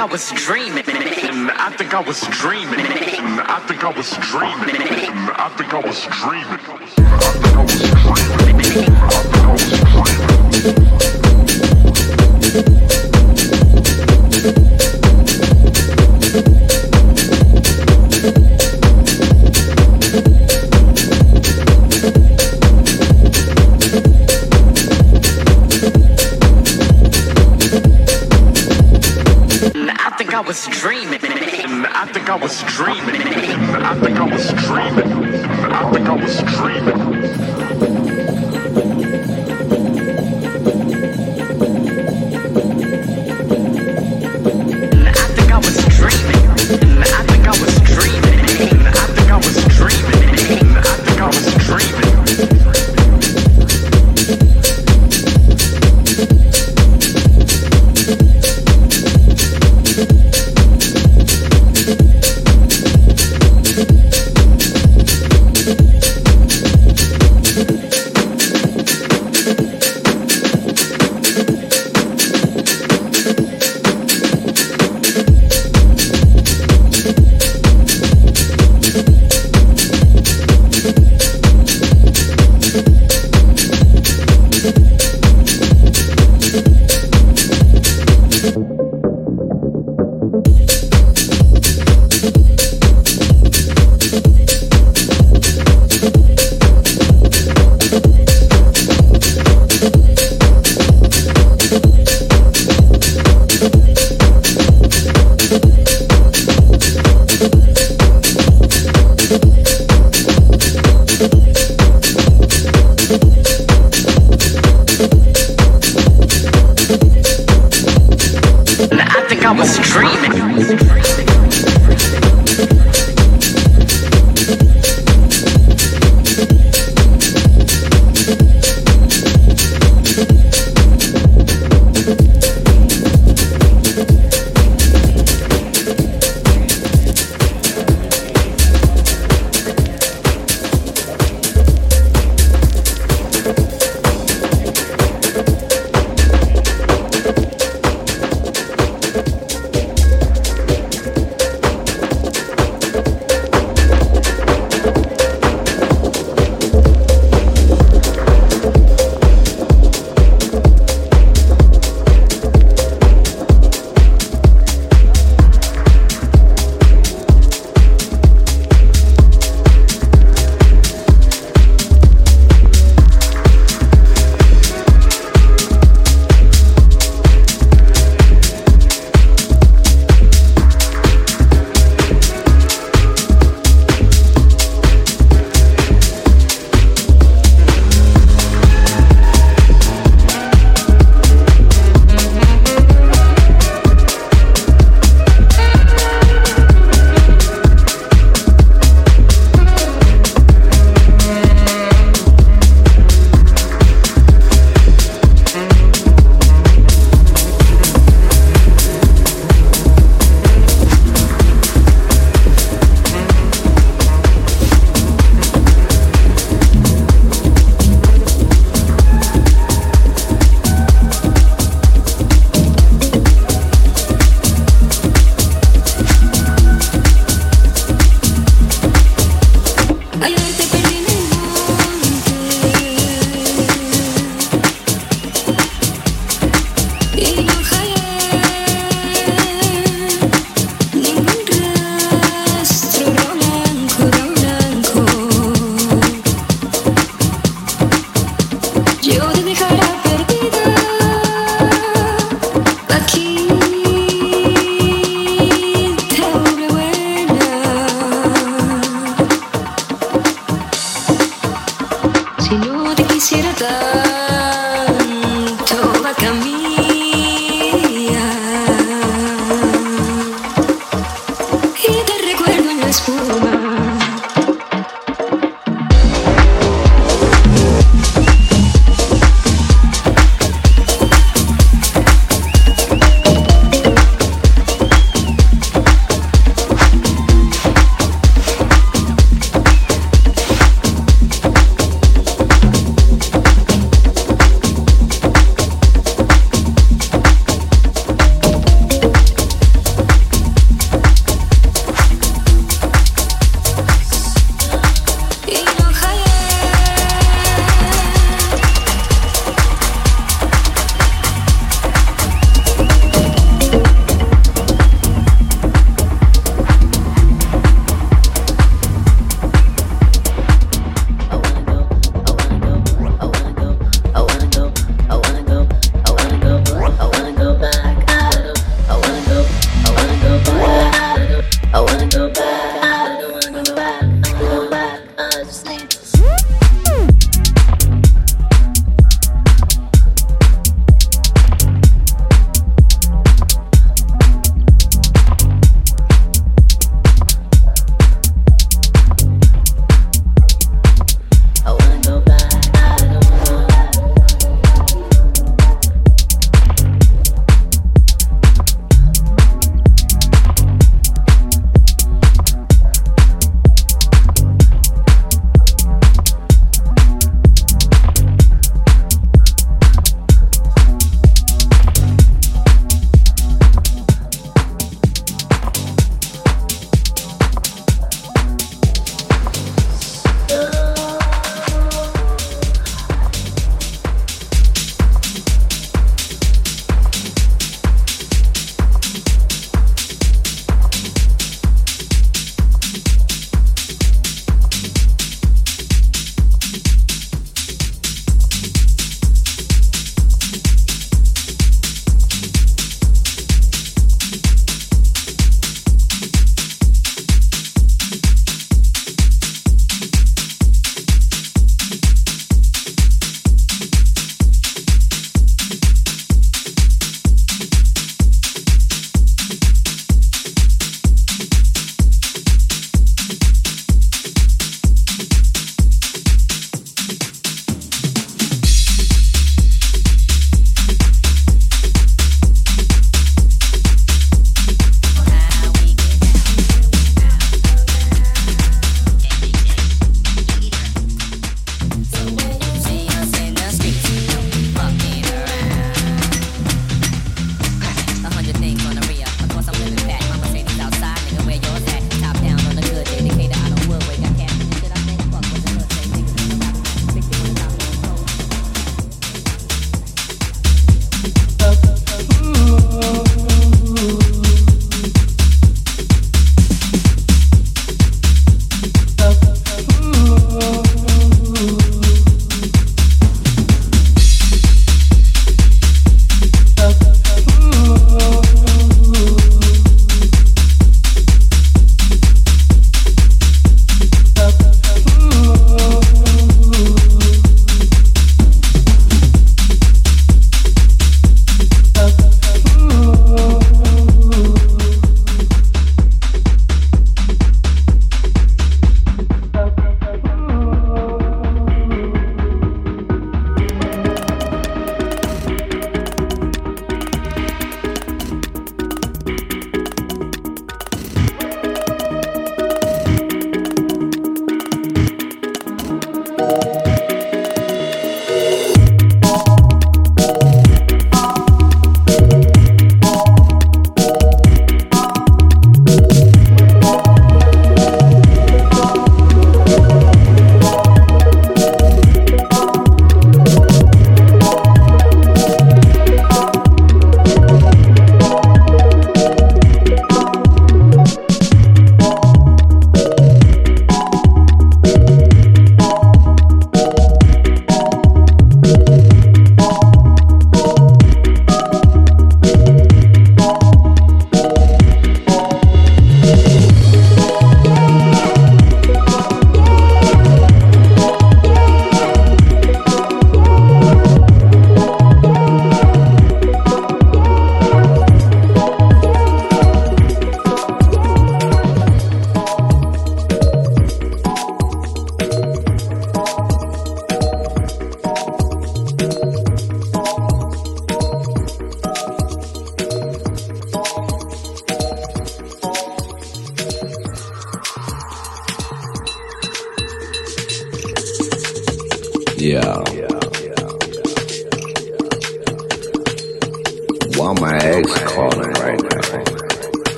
I was dreaming. I think I was dreaming. I think I was dreaming. I think I was dreaming. I think I was dreaming.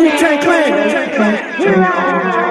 Wu Tang Clan.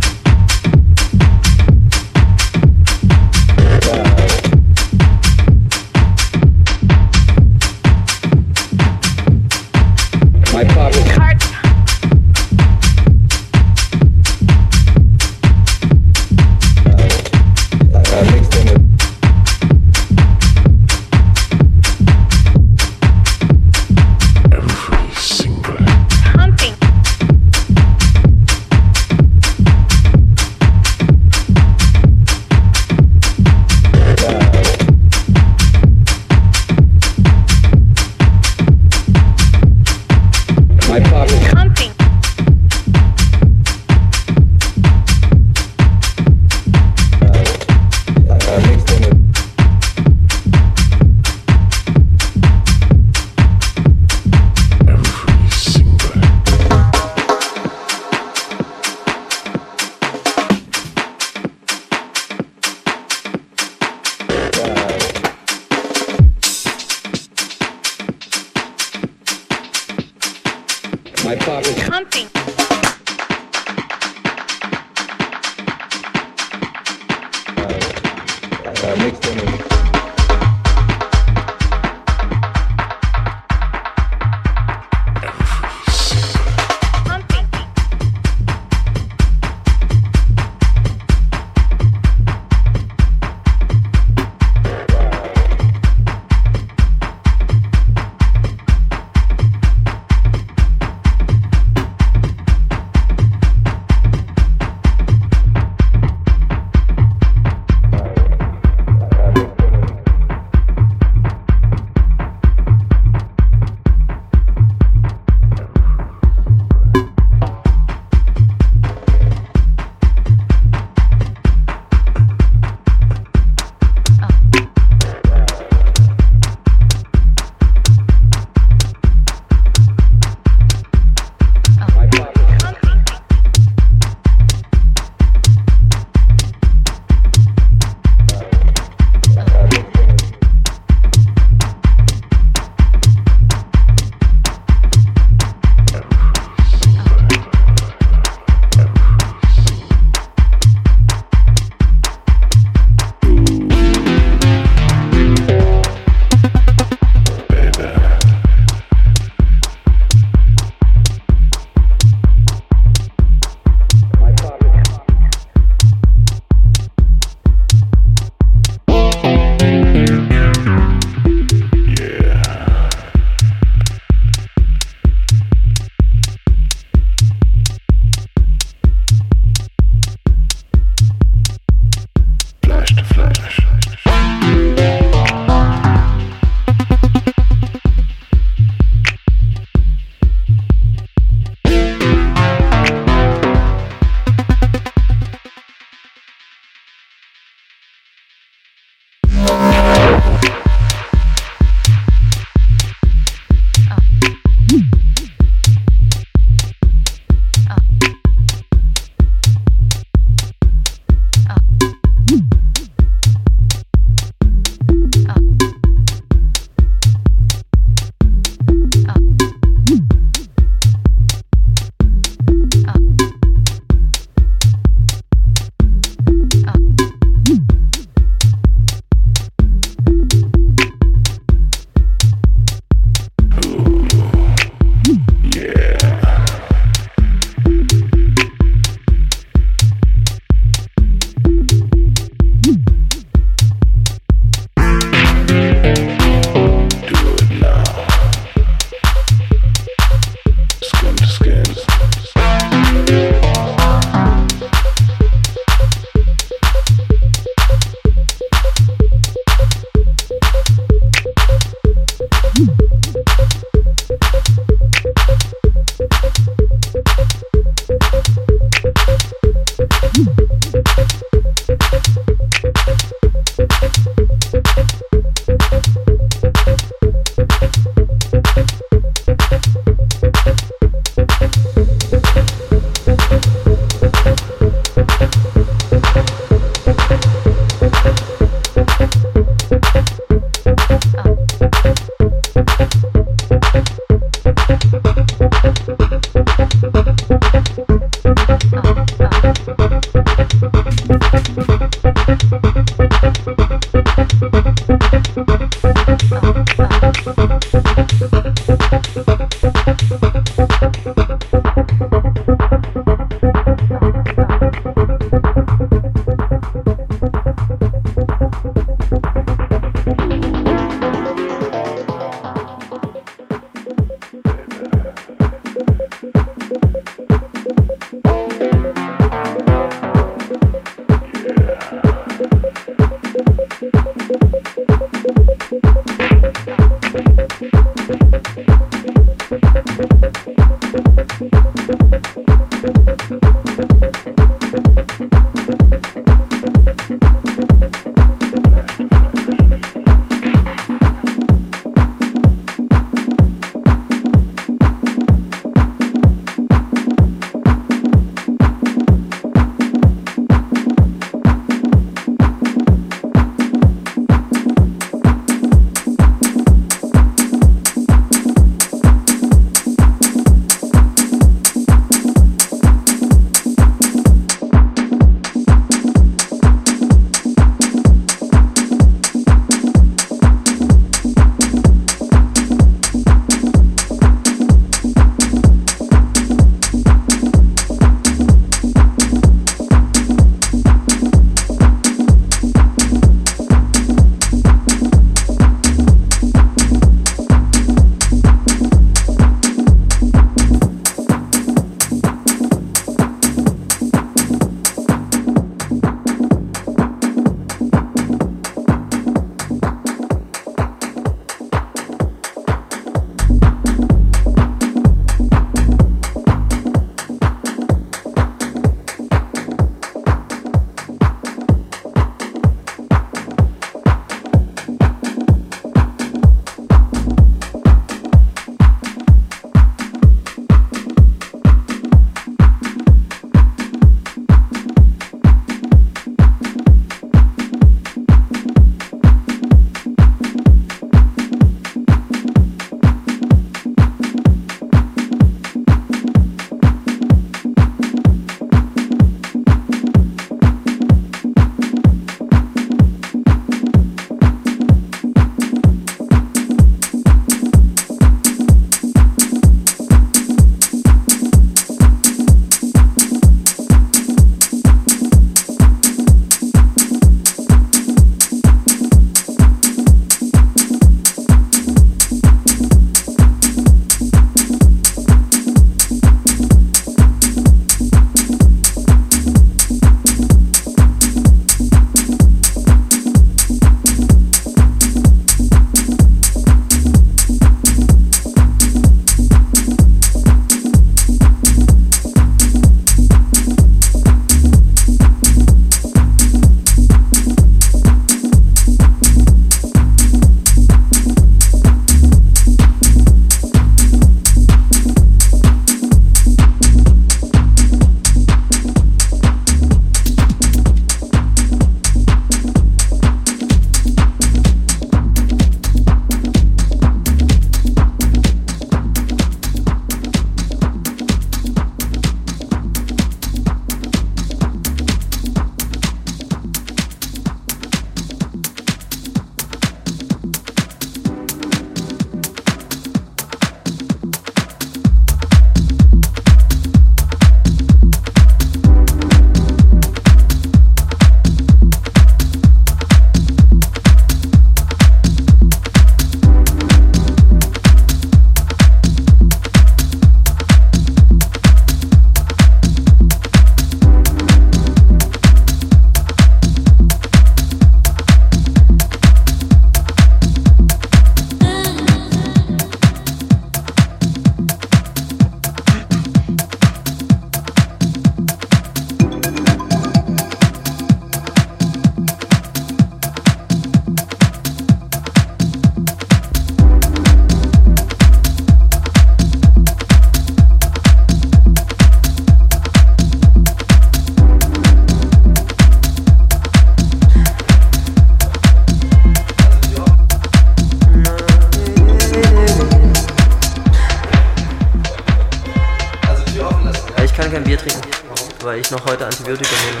Noch heute Antibiotika nehme.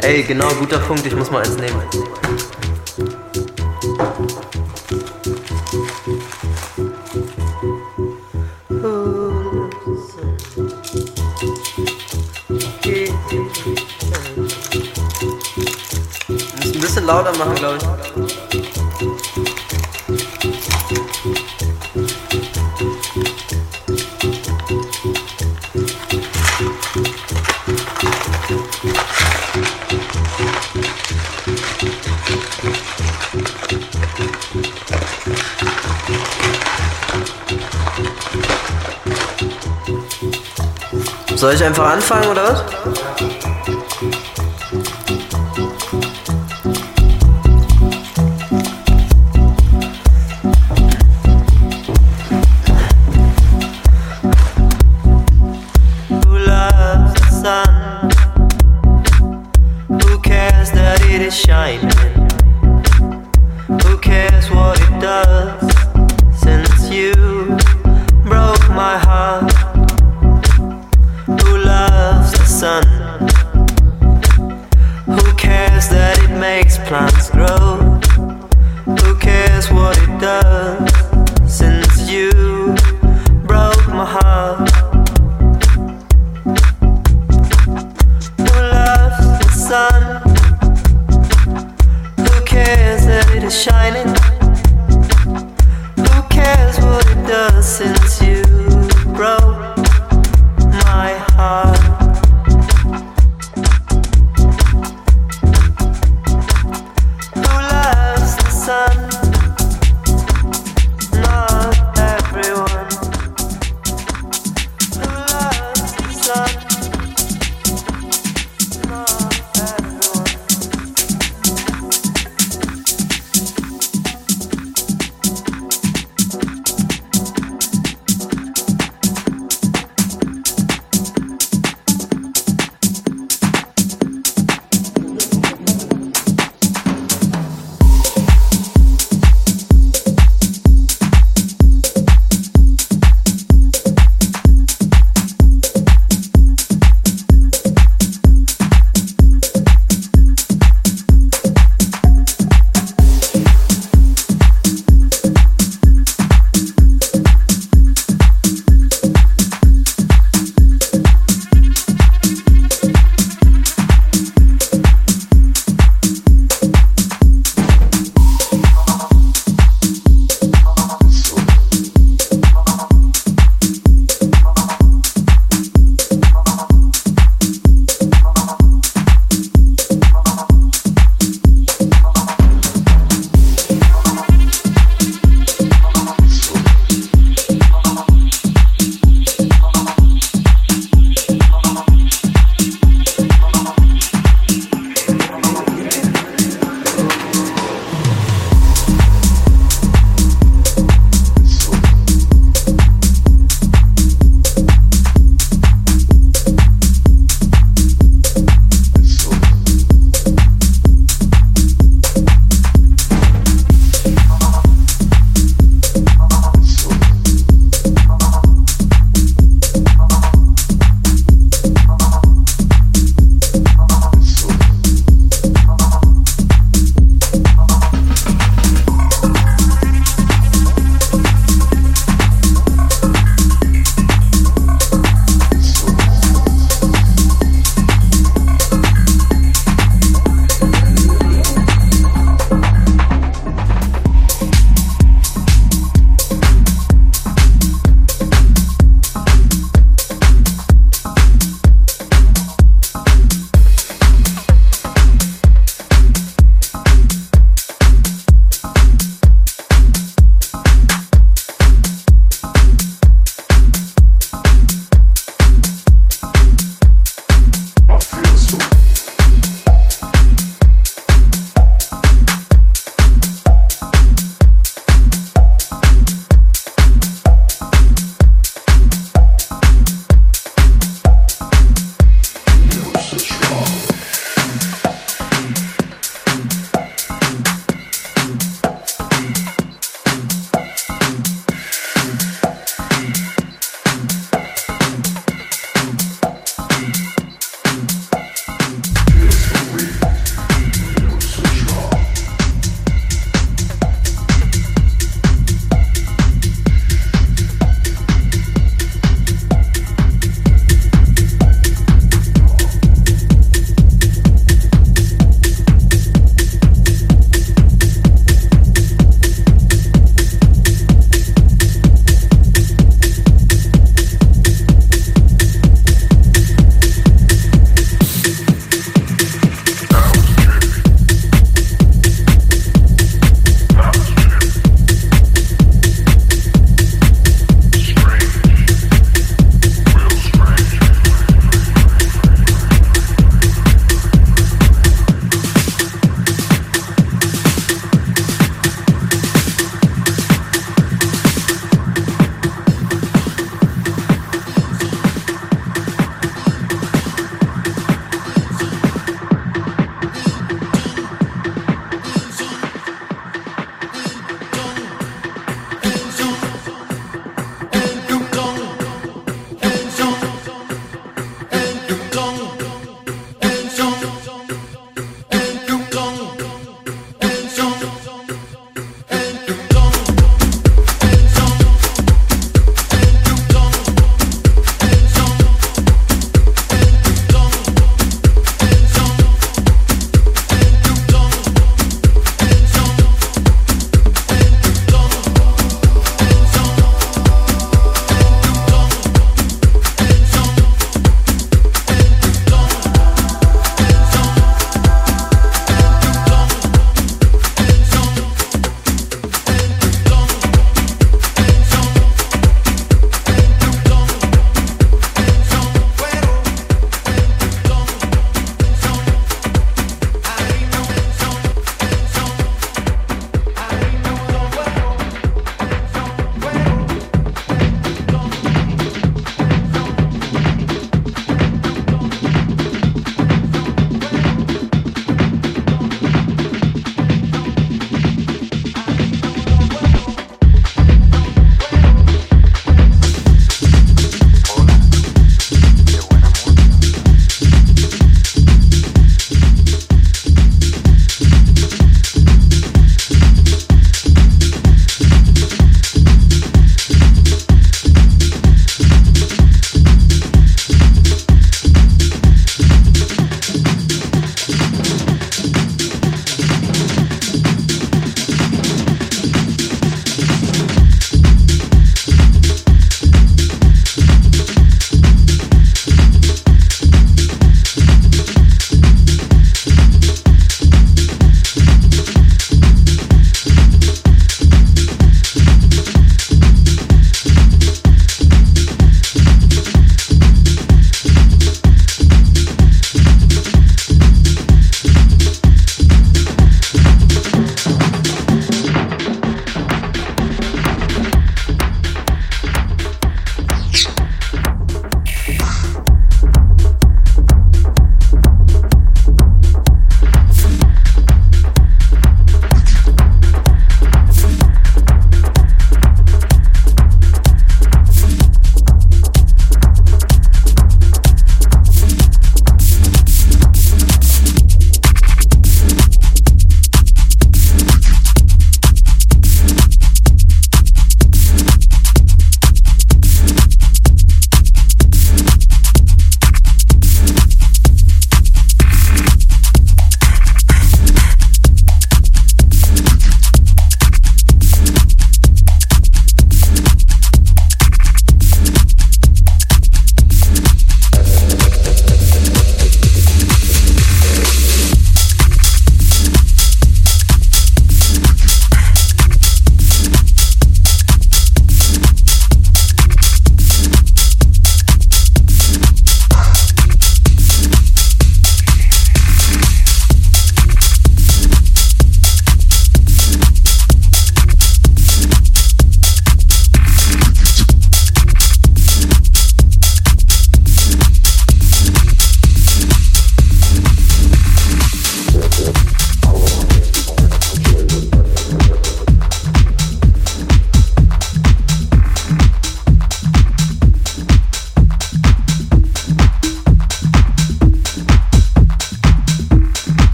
Ey, genau, guter Punkt, ich muss mal eins nehmen. Muss ein bisschen lauter machen, glaube ich. Soll ich einfach anfangen oder was?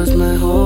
was my home.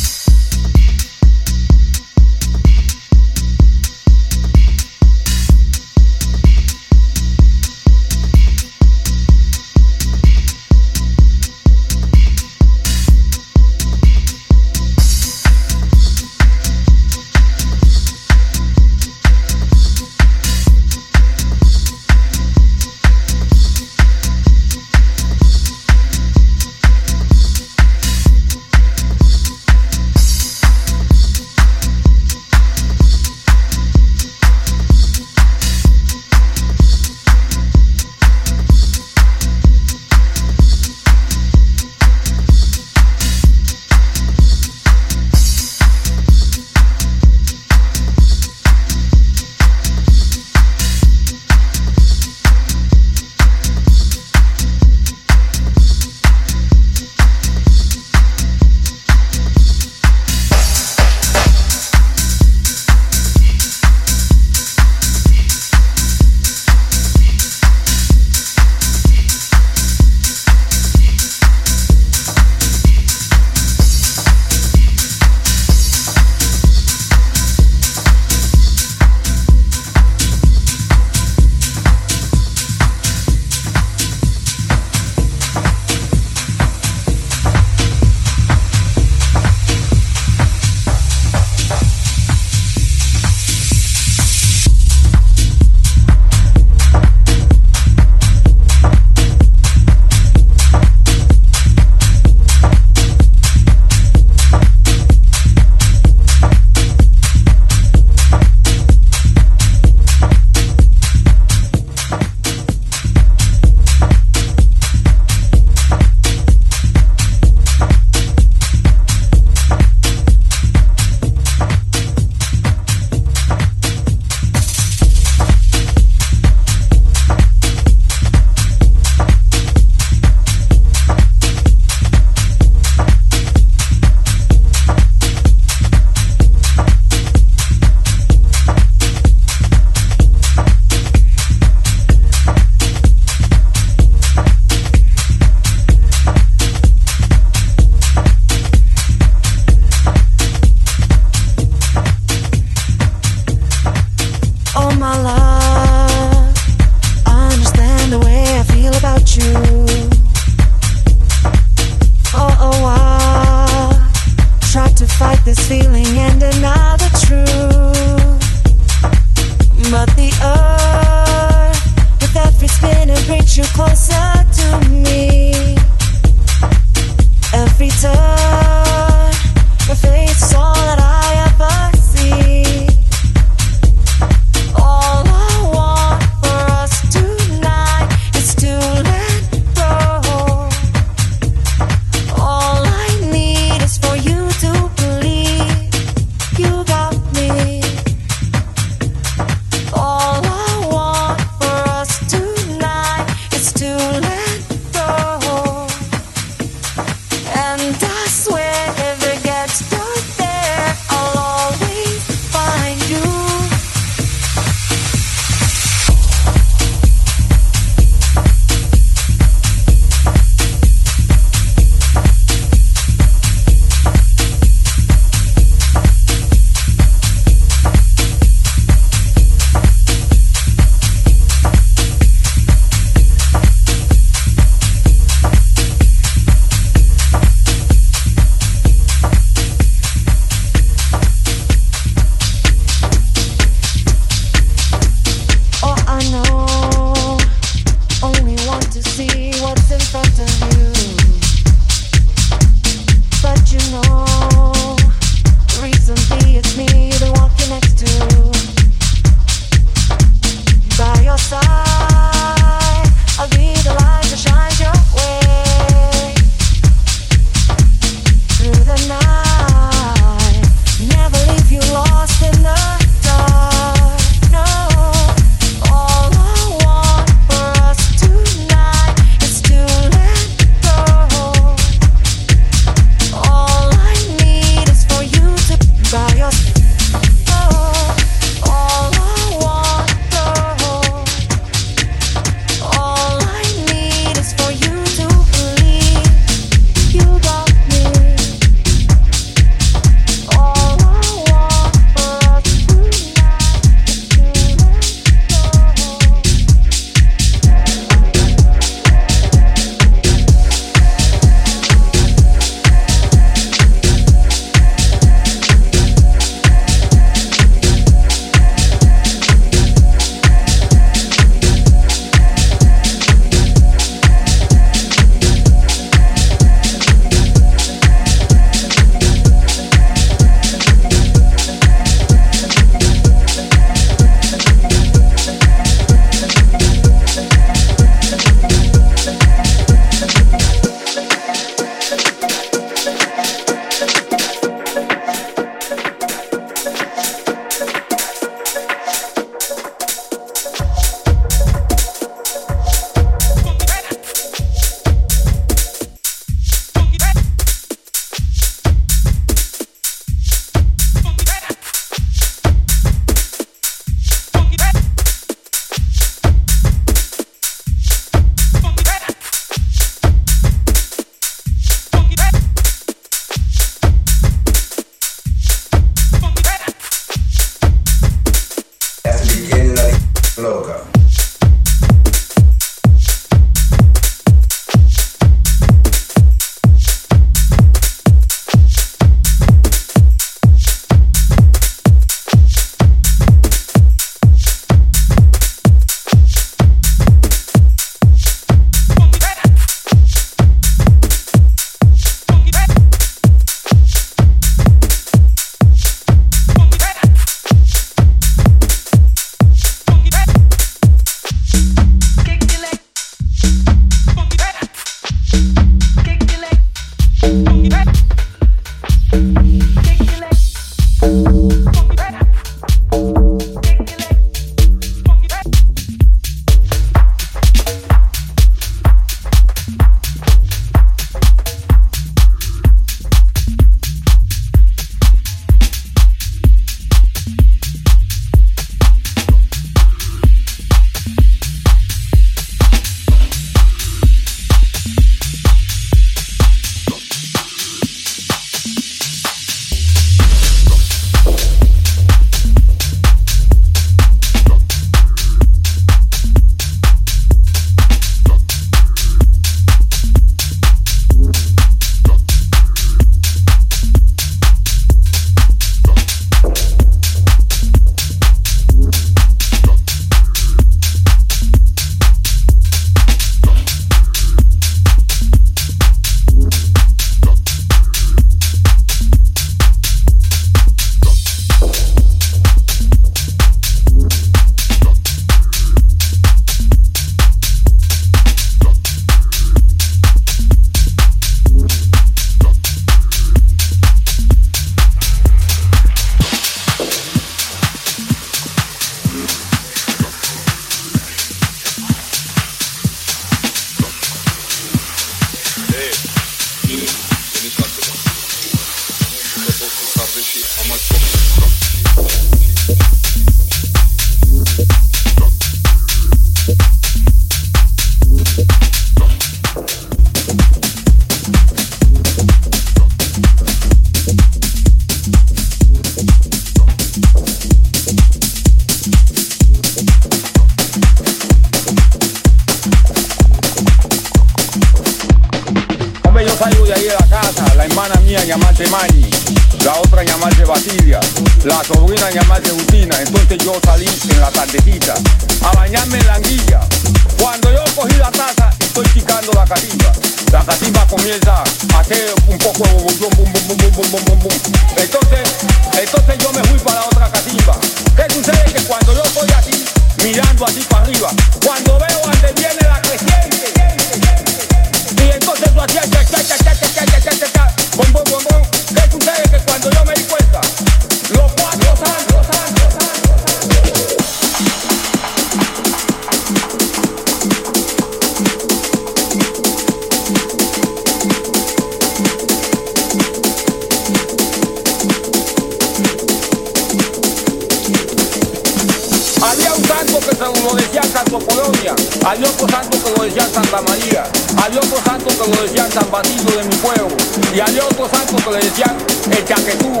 San Basilio de mi pueblo. Y había otro santo que le decían el chaquetú.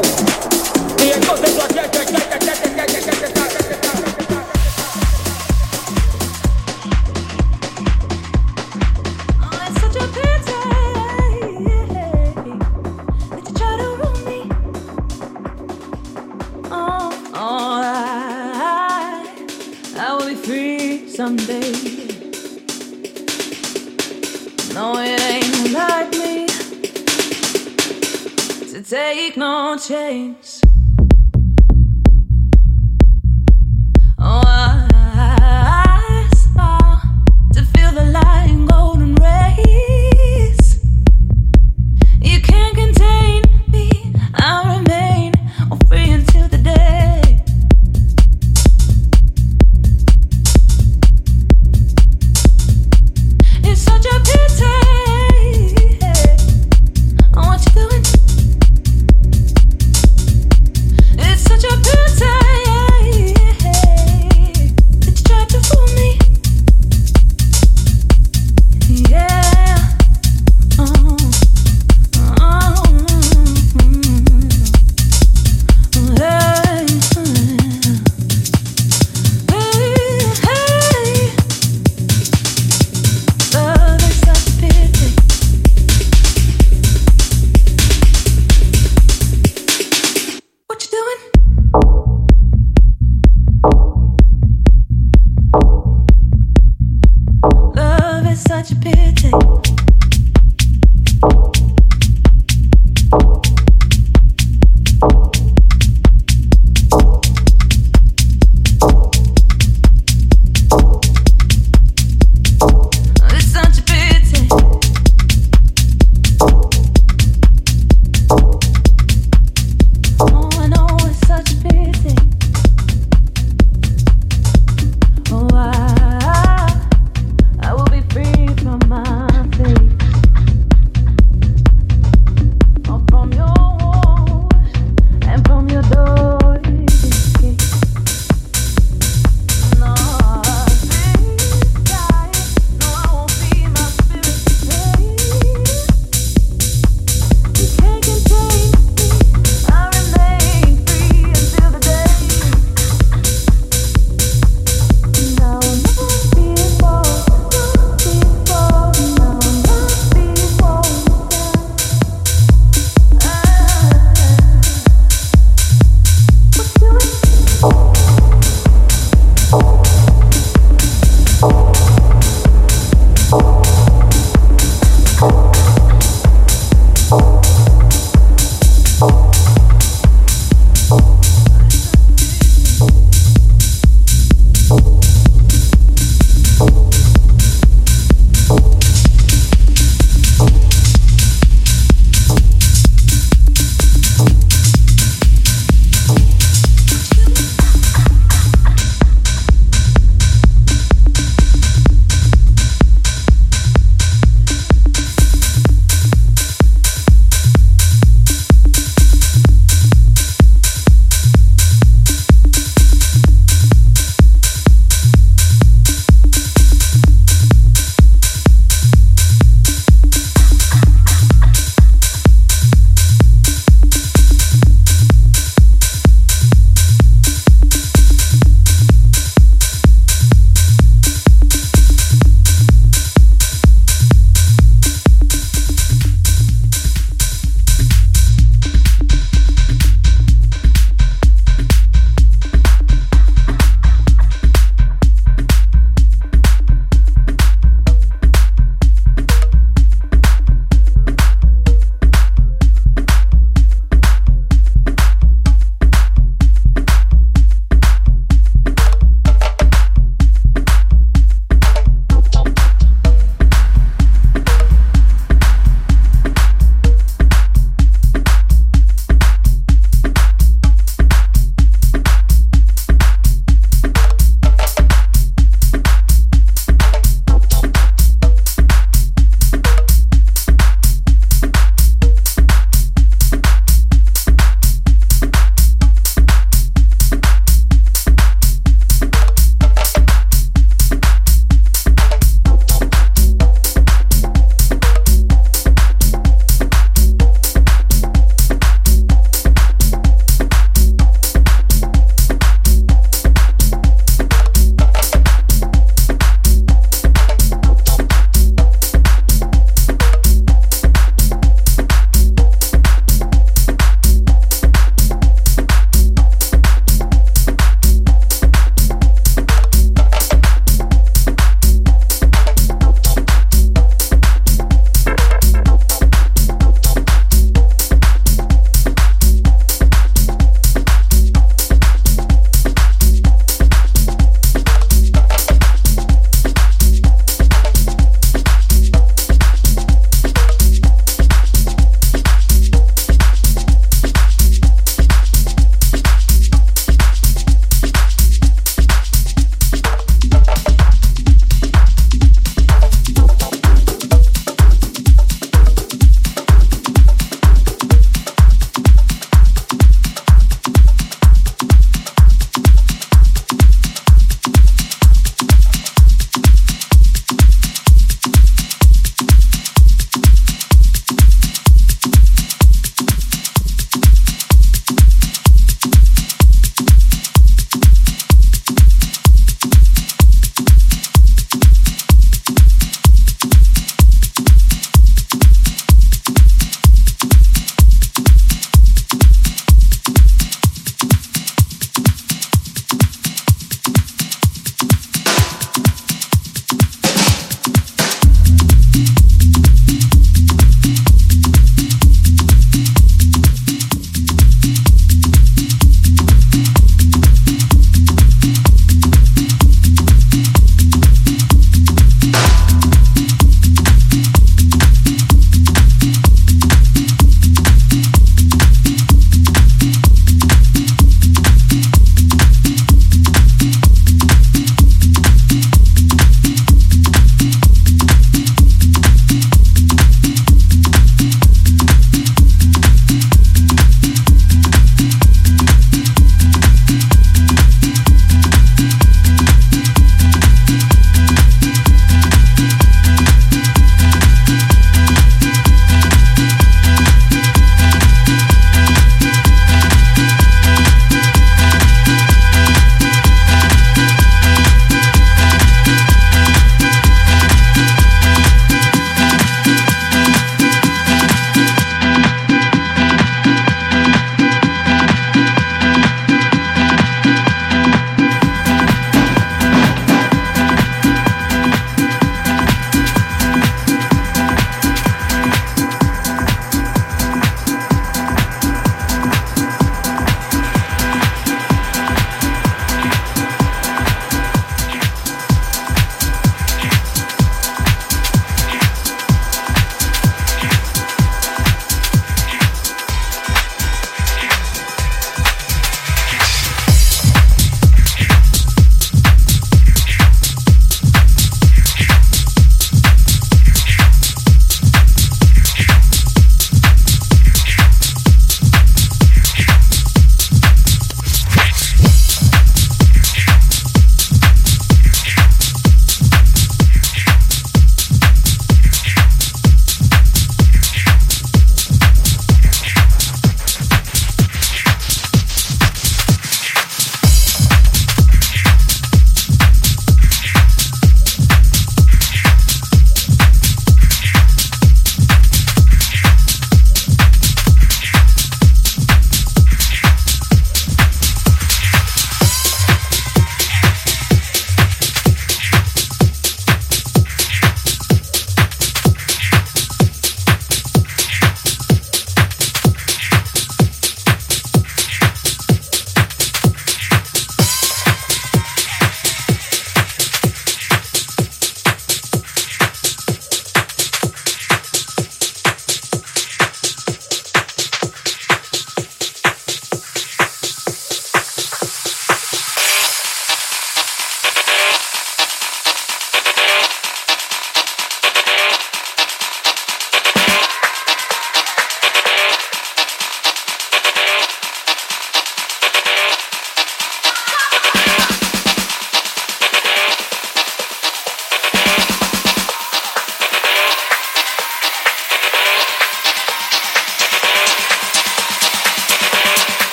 Y entonces yo hacía change.